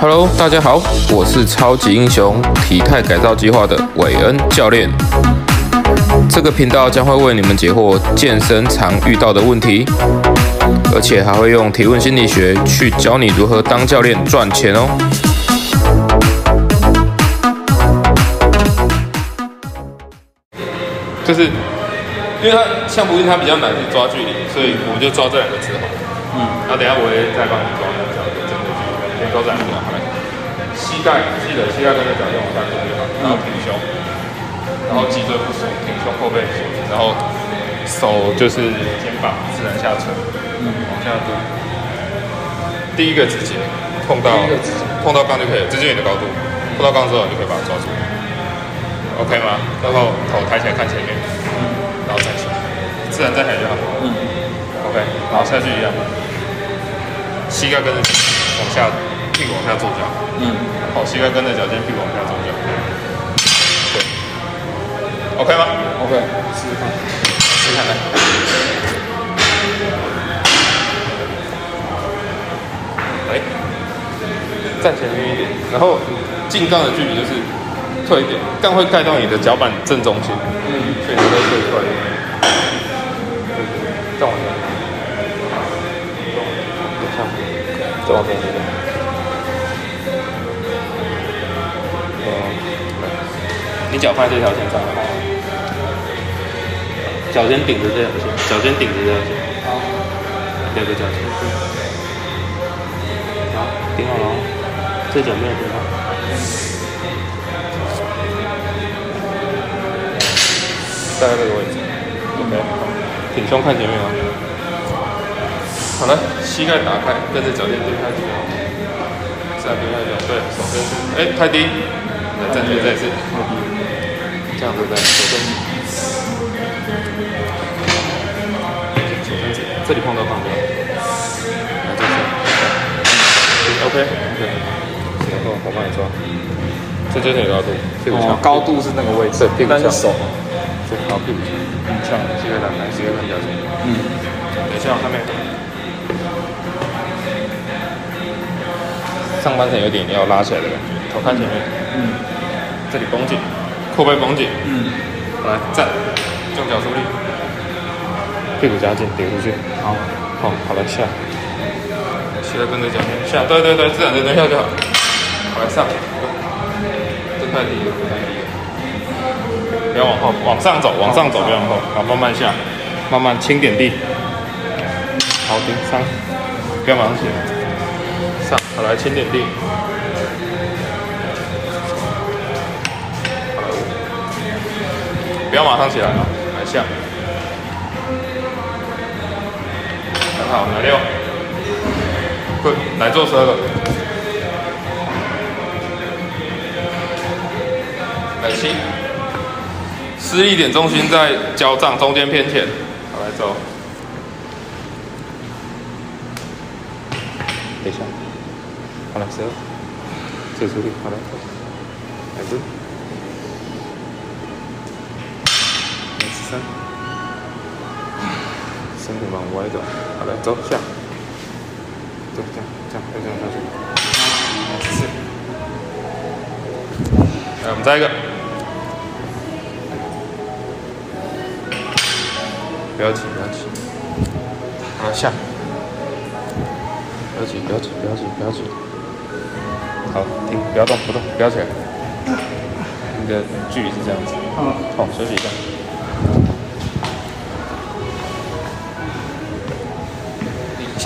Hello，大家好，我是超级英雄体态改造计划的韦恩教练。这个频道将会为你们解惑健身常遇到的问题，而且还会用提问心理学去教你如何当教练赚钱哦。就是因为它像不是它比较难去抓距离，所以我们就抓这两个字好。嗯，然后等下我会再帮你抓一下真的距离，先抓这两个。膝盖记得膝盖跟着脚用往下走就好，然后挺胸，然后脊椎不锁，挺胸后背，然后手就是肩膀自然下沉，嗯，往下蹲。第一个直接碰到碰到杠就可以了，直接你的高度，碰到杠之后你就可以把它抓住，OK 吗？然后头抬起来看前面，然后站起来，自然站起来就好，嗯，OK，然后下去一样。膝盖跟着往下，屁股往下坐脚。嗯，好，膝盖跟着脚尖，屁股往下坐脚。对，OK 吗？OK，试试看，试试看来。来，站前面一点，然后进杠的距离就是退一点，杠会盖到你的脚板正中心。嗯，所以你会退出来一点。再往前。再往前一点。你脚放在这条线上，脚尖顶着这条线，脚尖顶着这条线。好，两个脚尖。好，顶好了。这脚没有顶好。大概这个位置。OK。挺胸看前面啊。好了，膝盖打开，跟着脚尖蹲下去，再蹲下去，对，手伸直，哎，太低，来站住，再一次，这样对不对？手伸直，手伸，这里碰到旁边，来这边，OK，OK，然后我帮你抓，这就是你的高度，屁股翘，高度是那个位置，对，屁股翘，手，对，好，屁股翘，膝盖打开，膝盖跟脚尖，嗯，等一下，后面。上半身有点要拉起来的感觉，头看前面，嗯，这里绷紧，后背绷紧，嗯，来站，用脚出力，屁股夹紧，顶出去，好，好，好来下，膝盖跟着脚尖下，对对对，自然的蹲下就好，好来上，这太低了，太低了，不要往后，往上走，往上走，不要往后，好，慢慢下，慢慢轻点地，好，停，上，不要马上起来。好，来轻点地。不要马上起来啊，来下。很好，来六。对，来做十二个。来七。施力点重心在脚掌中间偏前。好，来走。等一下。好了，十二，这出力，好了，来蹲，身体往歪走，好了，走下，走这样，这样，再这样下去，来十四，来我们再一个，不要急，不要急，好下，不要急，不要急，不要急，不要急。好，停，不要动，不动，不要起来。你的距离是这样子。嗯。好，休息一下。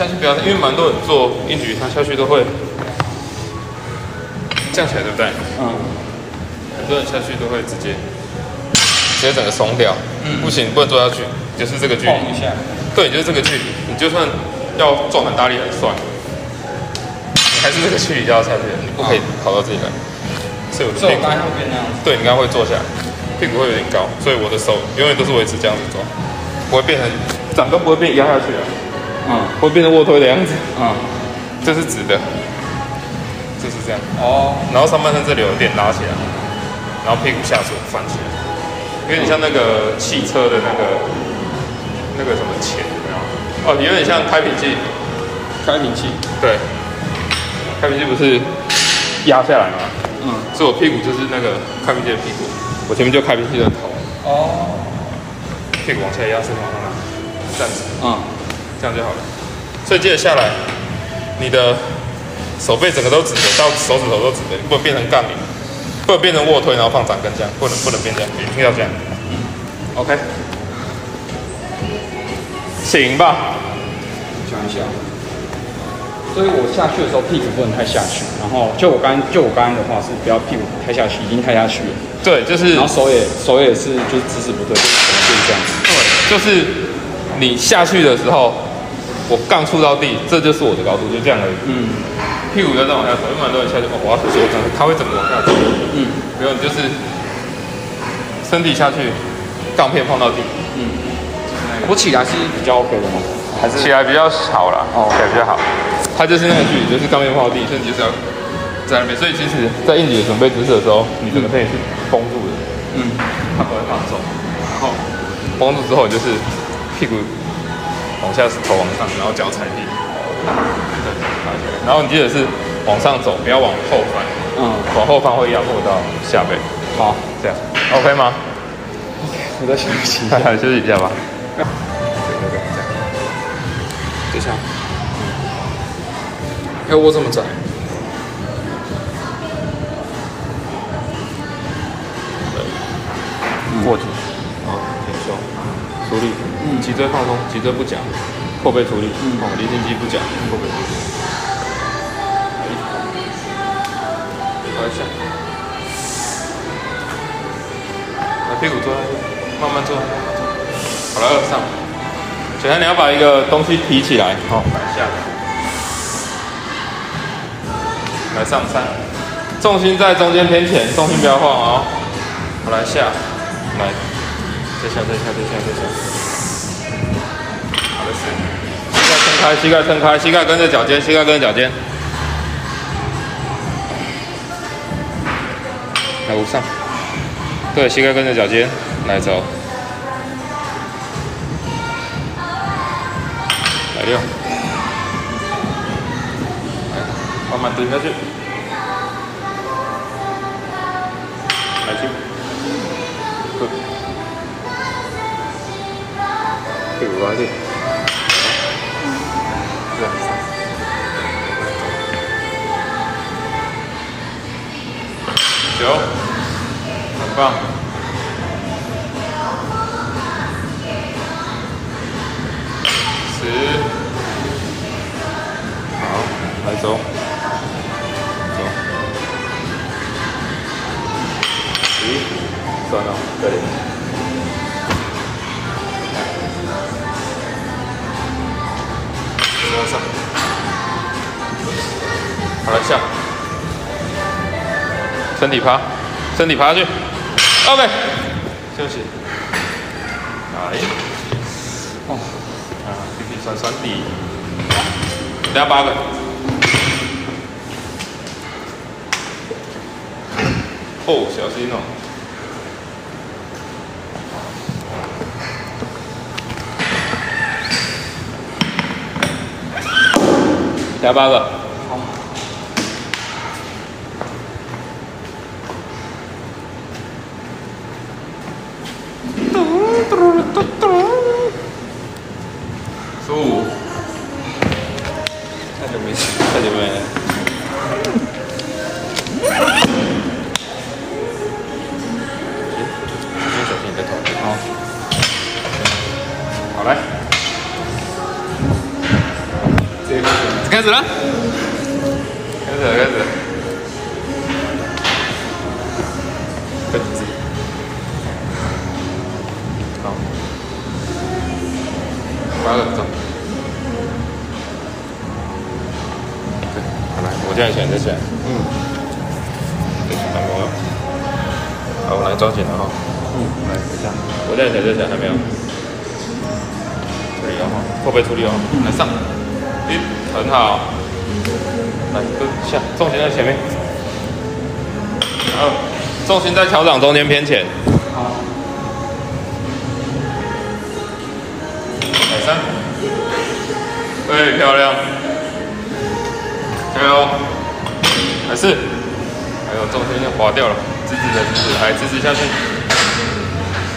下去不要，因为蛮多人做硬举，他下去都会降起来，对不对？嗯。很多人下去都会直接直接整个松掉。嗯。不行，不能做下去，就是这个距离。一下。对，就是这个距离。你就算要撞很大力很帅。还是这个距离就要下去，你不可以跑到这里来。所以我的屁股会变那样子。对，你刚刚会坐下来，屁股会有点高，所以我的手永远都是维持这样子做，不会变成掌根不会变压下去啊。嗯。会变成卧推的样子。嗯。这是直的，就是这样。哦。然后上半身这里有点拉起来，然后屁股下坐翻起来，有点像那个汽车的那个那个什么钳，有没有？哦，有点像开瓶器。开瓶器。对。开瓶器不是压下来吗。嗯，所以我屁股就是那个开瓶器的屁股，我前面就开瓶器的头。哦。屁股往下压，身体往上拉，这样子。嗯，这样就好了。所以接着下来，你的手背整个都直的，到手指头都直的，不能变成杠铃，不能变成卧推然后放掌根这样，不能不能变这样，一定要这样。嗯，OK。行吧。想一下。所以我下去的时候屁股不能太下去，然后就我刚就我刚刚的话是不要屁股太下去，已经太下去了。对，就是。然后手也手也是就是姿势不对，就是这样子。对，就是你下去的时候，我杠触到地，这就是我的高度，就这样而已。嗯。屁股要再往下走，因为很多人下去，哦，我要说这样，他会怎么往下走？嗯。没有，你就是身体下去，杠片碰到地。嗯。我起来是比较 OK 的吗？还是起来比较好了？哦，起来比较好。它就是那个距离，就是杠片碰到地，所以你就是要在那边。所以其实，在硬举的准备姿势的时候，你整个身体是绷住的，嗯，它不会放松。然后绷住之后，就是屁股往下是，头往上，然后脚踩地，对，然后你记得是往上走，不要往后翻，嗯，往后翻会压迫到下背。好，这样，OK 吗？OK，我再休息一下，休息一下吧。对对对，这样，等一下。哎，我这么窄？过去，好，挺胸，出力，嗯，脊椎放松，脊椎不夹，后背处理，嗯，哦，离心肌不夹，后背处理，好一下，把屁股坐下去，慢慢坐，慢慢坐，好了，上，首先你要把一个东西提起来，好，来下来。来上三，重心在中间偏前，重心不要晃哦。好，来下，来，再下，再下，再下，再下。开，膝盖撑开，膝盖跟着脚尖，膝盖跟着脚尖。来五上，对，膝盖跟着脚尖，来走。来六。慢慢蹲下去，来去，对，屁股往前，九，很棒，十，好，来走。算了，这里。往上。好了下。身体趴，身体趴下去。OK。休息。来。哦。啊，屁屁酸酸的。两八个。哦，小心哦。加八个。好，我来抓紧了哈。嗯。来，等一下，我这样选，再选，还没有。处理哦，后背处理哦，来上。一，很好，来蹲下，重心在前面，二，重心在脚掌中间偏前，好，来三，对，漂亮，加油，还是，还有重心要滑掉了，直直的直直，还直直下去。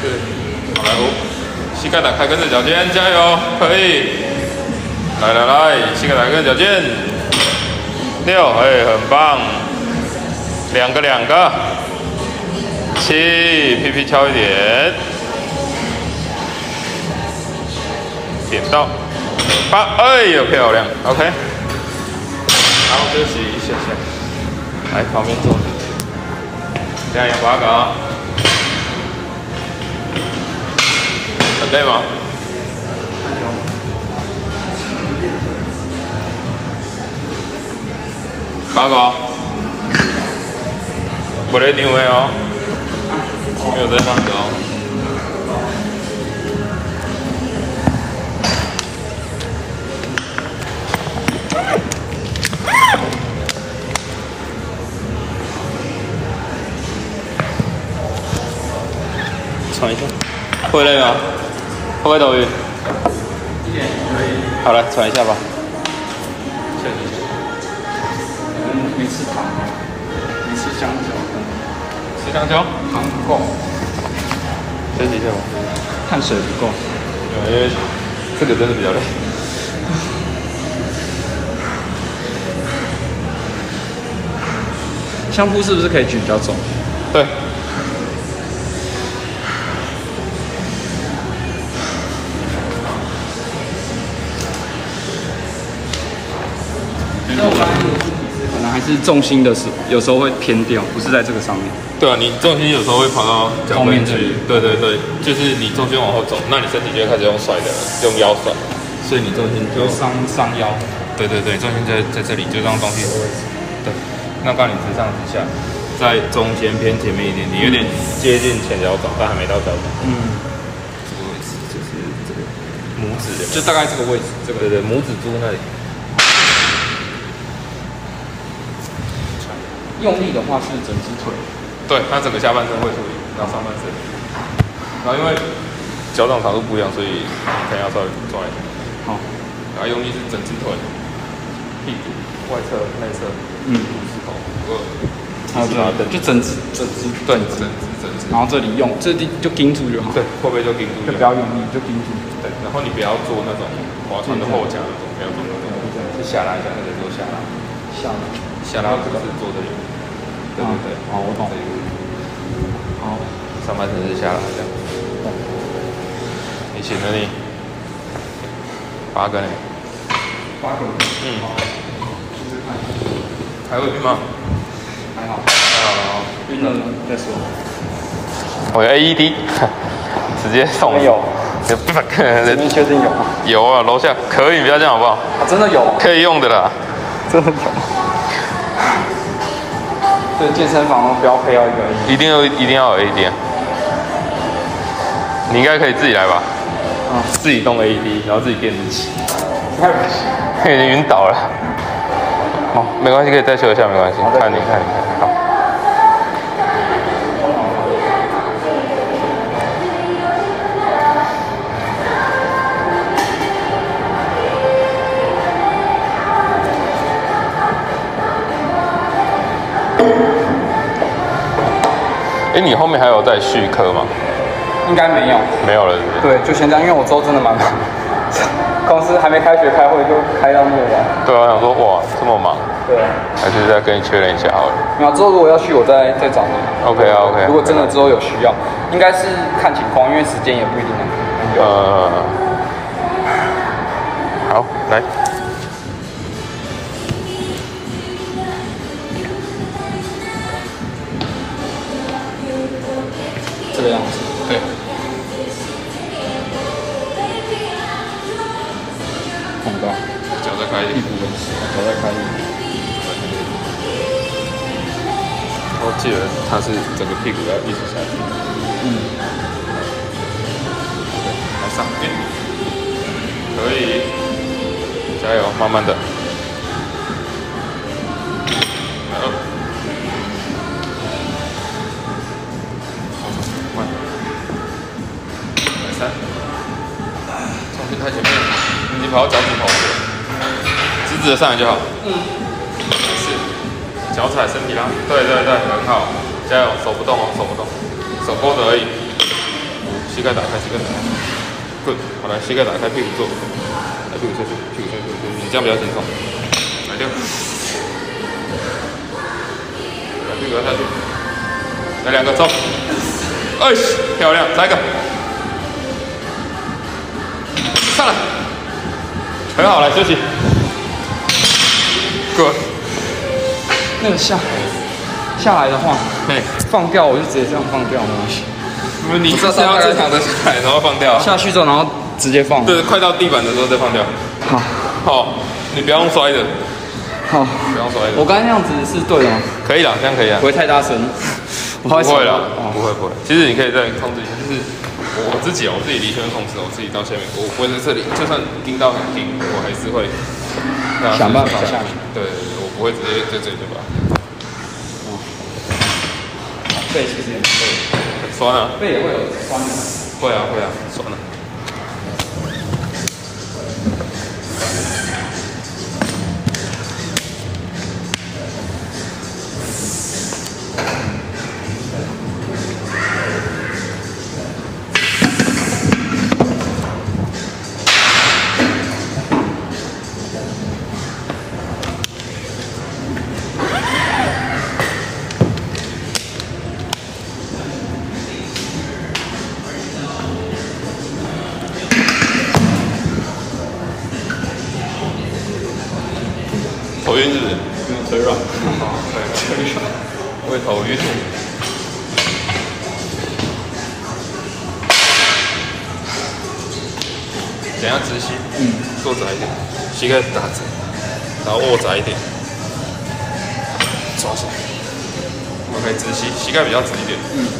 对，好来哦，膝盖打开，跟着脚尖，加油，可以。来来来，膝盖打开，跟着脚尖。六，哎，很棒。两个两个。七，屁屁翘一点。点到。八，哎呦，漂亮。OK。然后休息一下下。来旁边坐。加油，八个。很累吗？八个。不累定位哦。没有在放歌哦。喘一下，会累吗？会不会头晕？一点可以。好来，喘一下吧。嗯，没吃糖，没吃香蕉。吃香蕉？糖不够。休息一下吧。碳水不够。因为这个真的比较累。相扑是不是可以举比较重？对。是重心的时候，有时候会偏掉，不是在这个上面。对啊，你重心有时候会跑到脚后面去。对对对，就是你重心往后走，那你身体就会开始用甩的，用腰甩，所以你重心就伤伤腰。对对对，重心在在这里，就让东西。对，那刚你直上直下，在中间偏前面一点点，有点接近前脚掌，但还没到脚掌。嗯。这个位置就是这个拇指的，就大概这个位置，这个对对，拇指珠那里。用力的话是整只腿，对，它整个下半身会处理，然后上半身，然后因为脚掌长度不一样，所以可能要稍微抓一点。好，然后用力是整只腿，屁股、外侧、内侧，嗯，四头，五个，还有这就整只，整只，对，整只，整只，然后这里用，这里就盯住就好，对，后背就盯住，就不要用力，就盯住，对，然后你不要做那种划船的后夹那种，不要做那种，就下拉一下，那个做下拉，下拉，下拉就是做这里。对对对，好，我懂。好，上半身是下来这样。你行了你。八个呢？八个。嗯。还会晕吗？还好。还好了。晕了再说。我有 AED，直接送。有。这边确定有吗？有啊，楼下可以，不要这样好不好？真的有。可以用的啦。真的有。对健身房不要配要一个 AED，一定要一定要有 AED。你应该可以自己来吧？嗯，自己动 AED，然后自己垫子起。太不行，已经晕倒了。哦，没关系，可以再修一下，没关系。看你看你看，好。哎，你后面还有在续课吗？应该没有，没有了是不是？对，就先这样，因为我周真的蛮忙，公司还没开学开会就开到那么晚。对啊，我想说哇，这么忙。对。还是再跟你确认一下好了。那之后如果要去，我再再找你。OK 啊，OK。如果真的之后有需要，应该是看情况，因为时间也不一定能。呃。好，来。这样子，对。看不到，脚再开一点，脚再开一点。我记得他是整个屁股要一直下去。嗯。来上边，可以，加油，慢慢的。在前面，你跑到脚趾头，直直的上来就好。嗯。是，脚踩身体拉，对对对，很好，加油，手不动哦，手不动，手勾着而已。膝盖打开，膝盖打开，good，好来，膝盖打开，屁股坐，来屁股坐，屁股坐，屁股坐，你这样比较轻松，来掉，来屁股要下去，来两个走，哎，漂亮，再一个，上来，很好，来休息，good。那个下下来的话，对，放掉我就直接这样放掉没关系。你这是要正常的下来，然后放掉。下去之后，然后直接放。对，快到地板的时候再放掉。好，好，你不要用摔的。好，不要摔的。我刚才那样子是对的吗？可以了，这样可以啊。不会太大声。不会了，不会不会。其实你可以再控制一下，就是我自己哦，我自己离圈控制，我自己到下面，我不会在这里，就算盯到很听，我还是会想办法下去。对。我不会直接在这里对吧？哦，背其实也会很酸啊，背也会有酸的。会啊会啊，酸的。头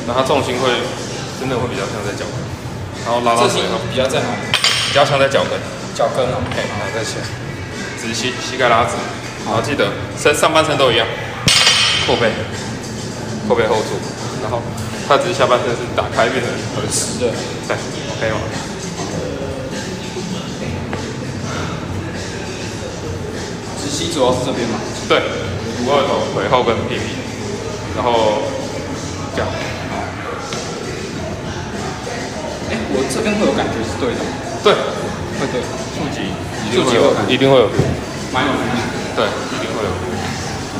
点，嗯，然后重心会真的会比较像在脚跟，然后拉到腿后，比较在哪里？比较像在脚跟。脚跟 OK，然后再起来，直膝，膝盖拉直。好，记得身上半身都一样，后背，后背 hold 住，然后它只是下半身是打开变成很直的，对，OK 吗？直膝主要是这边吗？对，股二头、腿后跟屁屁，然后这样。这边会有感觉是对的。对，会对，触及，触及会有，一定会有，蛮有感觉。对，一定会有。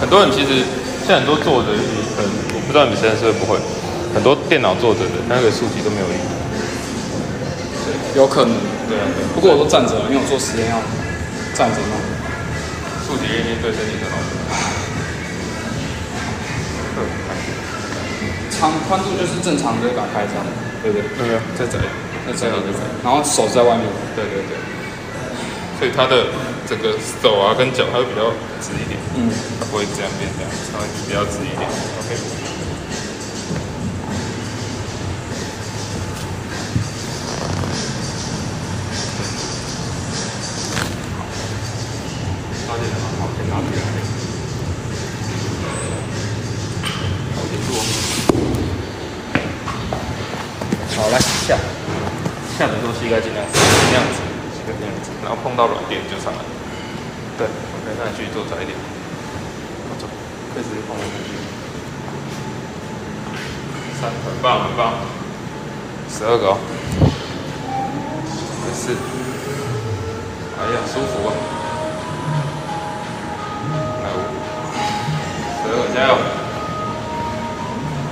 很多人其实现在很多坐着，可能我不知道你们现在是不是不会，很多电脑坐着的那个竖脊都没有用。对，有可能。对啊，对。不过我都站着，因为我做实验要站着弄。竖脊练练对身体很好。长宽度就是正常的打开这样，对不对？没有，再窄，再窄一点。然后手在外面。对对对。所以他的。整个手啊跟脚，他会比较直一点，嗯，它不会这样变这样，稍微比较直一点，OK。棒，很棒。十二个哦，十四，哎呀，舒服啊。来五，十二个，加油。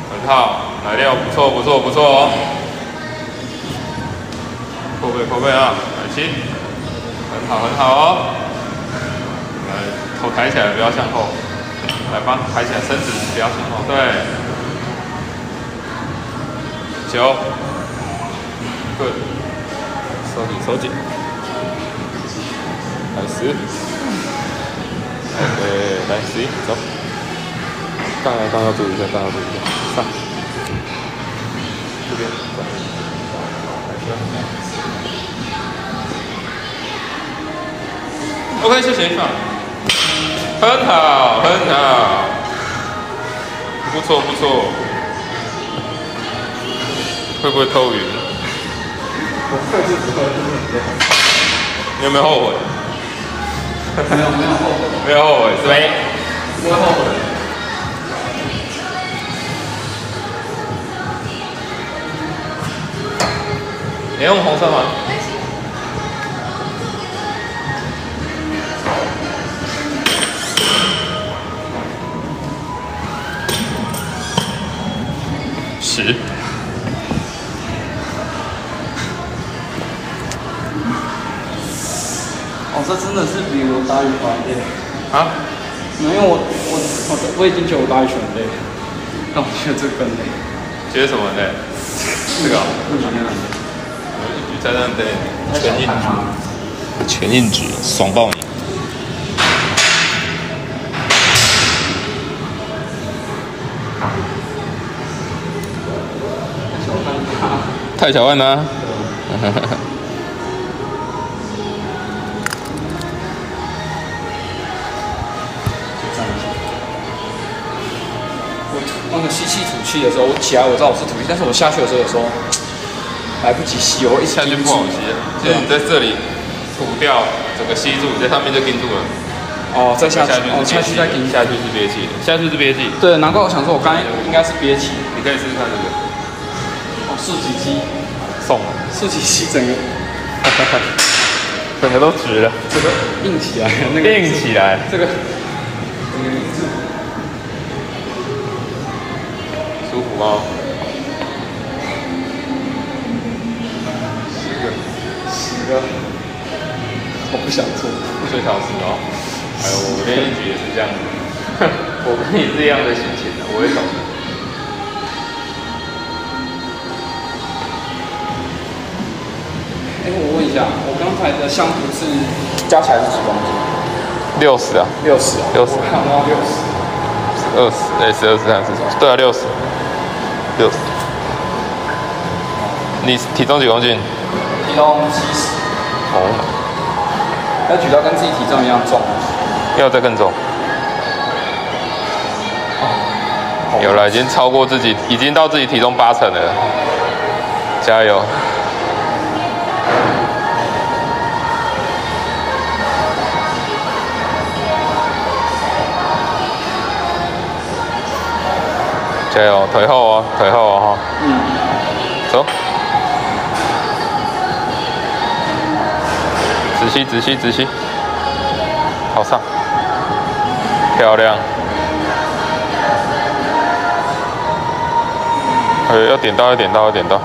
很好，来六，不错，不错，不错哦。后背，后背啊，来七，很好，很好哦。来头抬起来，不要向后。来吧，抬起来，身子不要向后。对。九。Good。收紧，收紧。来十。OK，来十一，走。杠来杠要注意一下，杠要注意一下。上。这边。OK，谢谢上。很好，很好，不错不错。会不会偷鱼你有没有后悔？没有没有后悔。没。有后悔对不会后悔。你用红色吗？真的是比我打羽球还累啊？因为我我我我已经觉得我打羽球很累，但我觉得这累。觉得什么累？这个、哦。不想练了。一举在那对，全硬举，全硬举，爽爆你！太小看他。那 吸气吐气的时候，我起来我知道我是吐气，但是我下去的时候有时候 来不及吸，我一下就不好吸。就是你在这里吐掉，整个吸住，在上面就盯住了。哦，再下去，哦，下去再盯，下去是憋气，下去是憋气。对，难怪我想说，我刚才应该是憋气。你可以试试看这个。哦，四级肌，送了。四级肌整个，整个都直了，这个硬起来，那个硬起来，这个。十个，十个，我不想做，最少十个。哎呦，我练一局也是这样。子，我跟你是一样的心情的，我也懂。哎，我问一下，我刚才的相扑是加起来是几公斤？六十啊，六十啊，六十，看到六十，二十，哎，十二十三十，对啊，六十。六十，你体重几公斤？体重七十。哦。要举到跟自己体重一样重。要再更重。哦。有了，已经超过自己，已经到自己体重八成了。加油。加油，腿后哦，腿后哦哈。嗯。走。直吸，直吸，直吸。好上。漂亮。呃，要点到，要点到，要点到。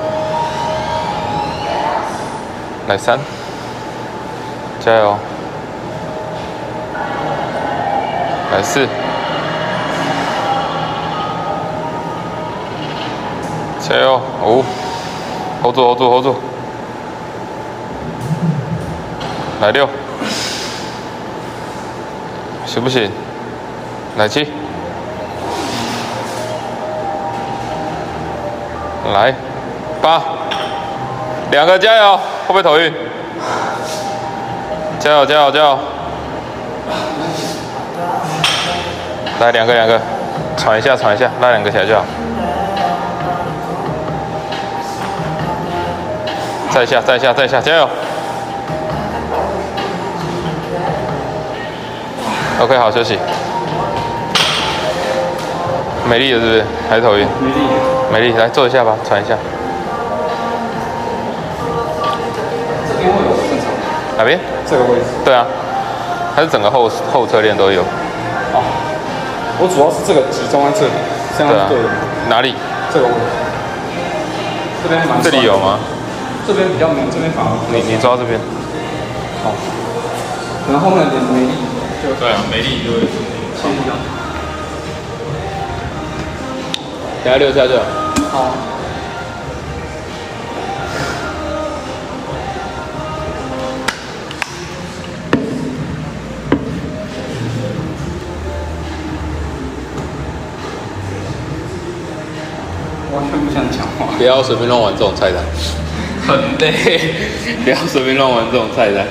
来三。加油。来四。加油！五，hold 住，hold 住，hold 住。来六，行不行？来七，来八，两个加油，会不会头晕？加油，加油，加油！来两个，两个，喘一下，喘一下，拉两个起来就好。再下，再下，再下，加油！OK，好，休息。美丽的是不是？还是头晕？美丽，美丽，来坐一下吧，喘一下。哪边？这个位置。对啊，还是整个后后侧链都有。哦。我主要是这个集中在这里，这样对的。哪里？这个位置。这边蛮。这里有吗？这边比较没，这边反而你你抓这边，好，然后后面点没力就对啊，没力就会切掉。等下留下这好。完全不想讲话。不要随便乱玩这种菜单。很累，不要随便乱玩这种菜单。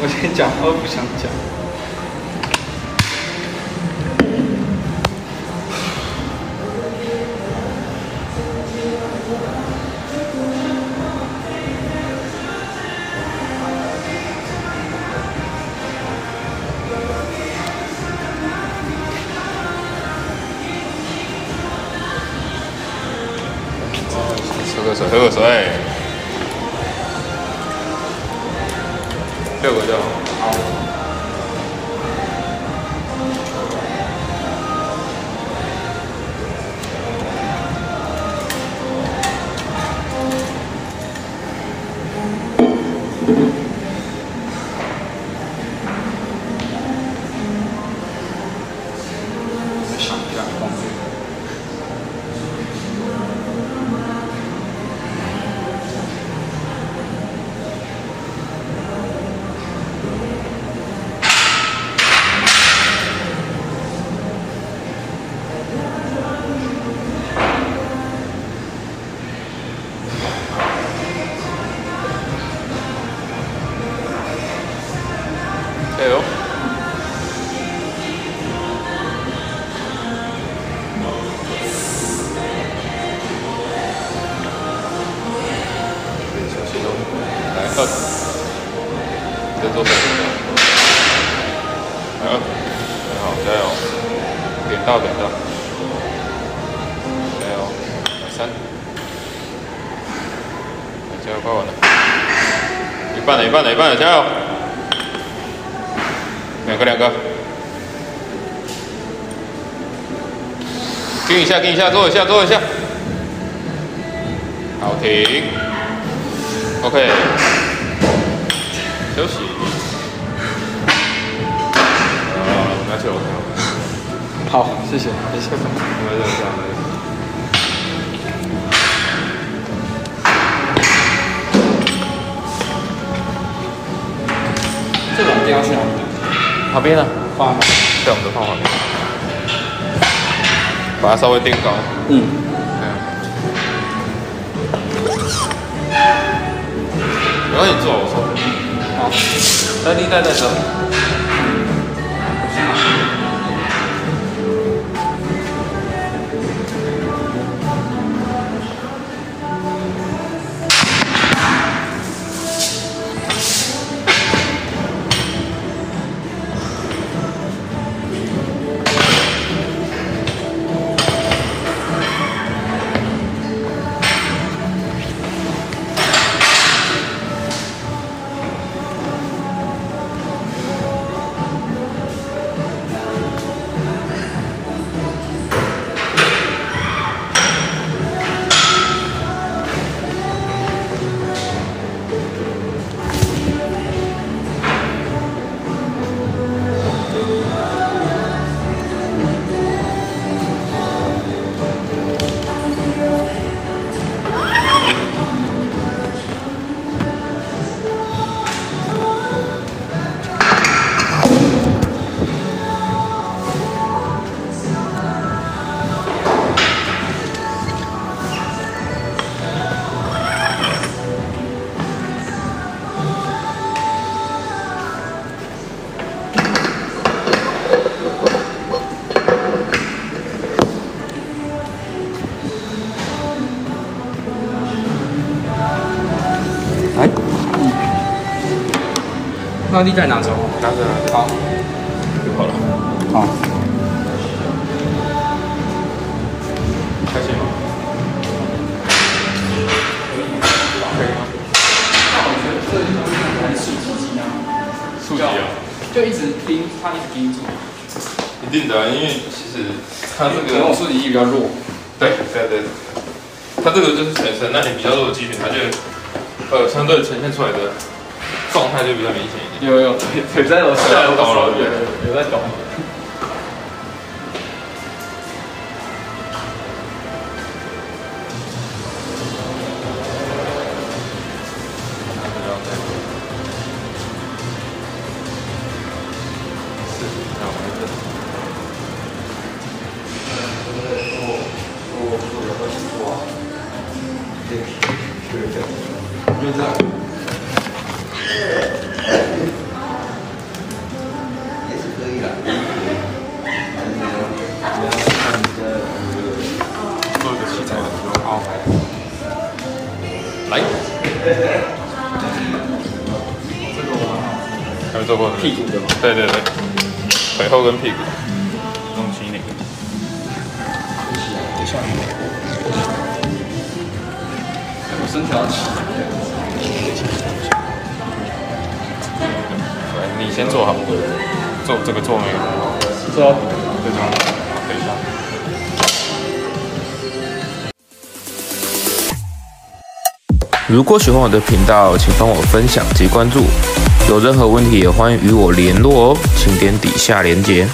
我先讲，我不想讲。喝个水，喝个水。加油！两个，两个，盯一下，盯一下，坐一下，坐一下。好，停。OK。休息。啊，拿球。好，谢谢，谢谢。旁边呢？放在我们的放旁边，把它稍微垫高。嗯。然后你坐我说。好。带力带在这。放地在哪走？拿着，拿着。好，就好了。好。开心吗？可以吗？那我觉得这一种还是竖击机啊。竖击啊？就一直盯，他一直盯住。一定的，因为其实他这个竖击机比较弱。对对对。他这个就是全身，那你比较弱的肌群，他就呃相对呈现出来的状态就比较明显。有有腿腿在有抖了，有在抖。对对对，腿后跟屁股。弄轻一点。等一下。我身体要起。先做好，做这个做没有？做到底，对这样，如果喜欢我的频道，请帮我分享及关注。有任何问题也欢迎与我联络哦，请点底下连接。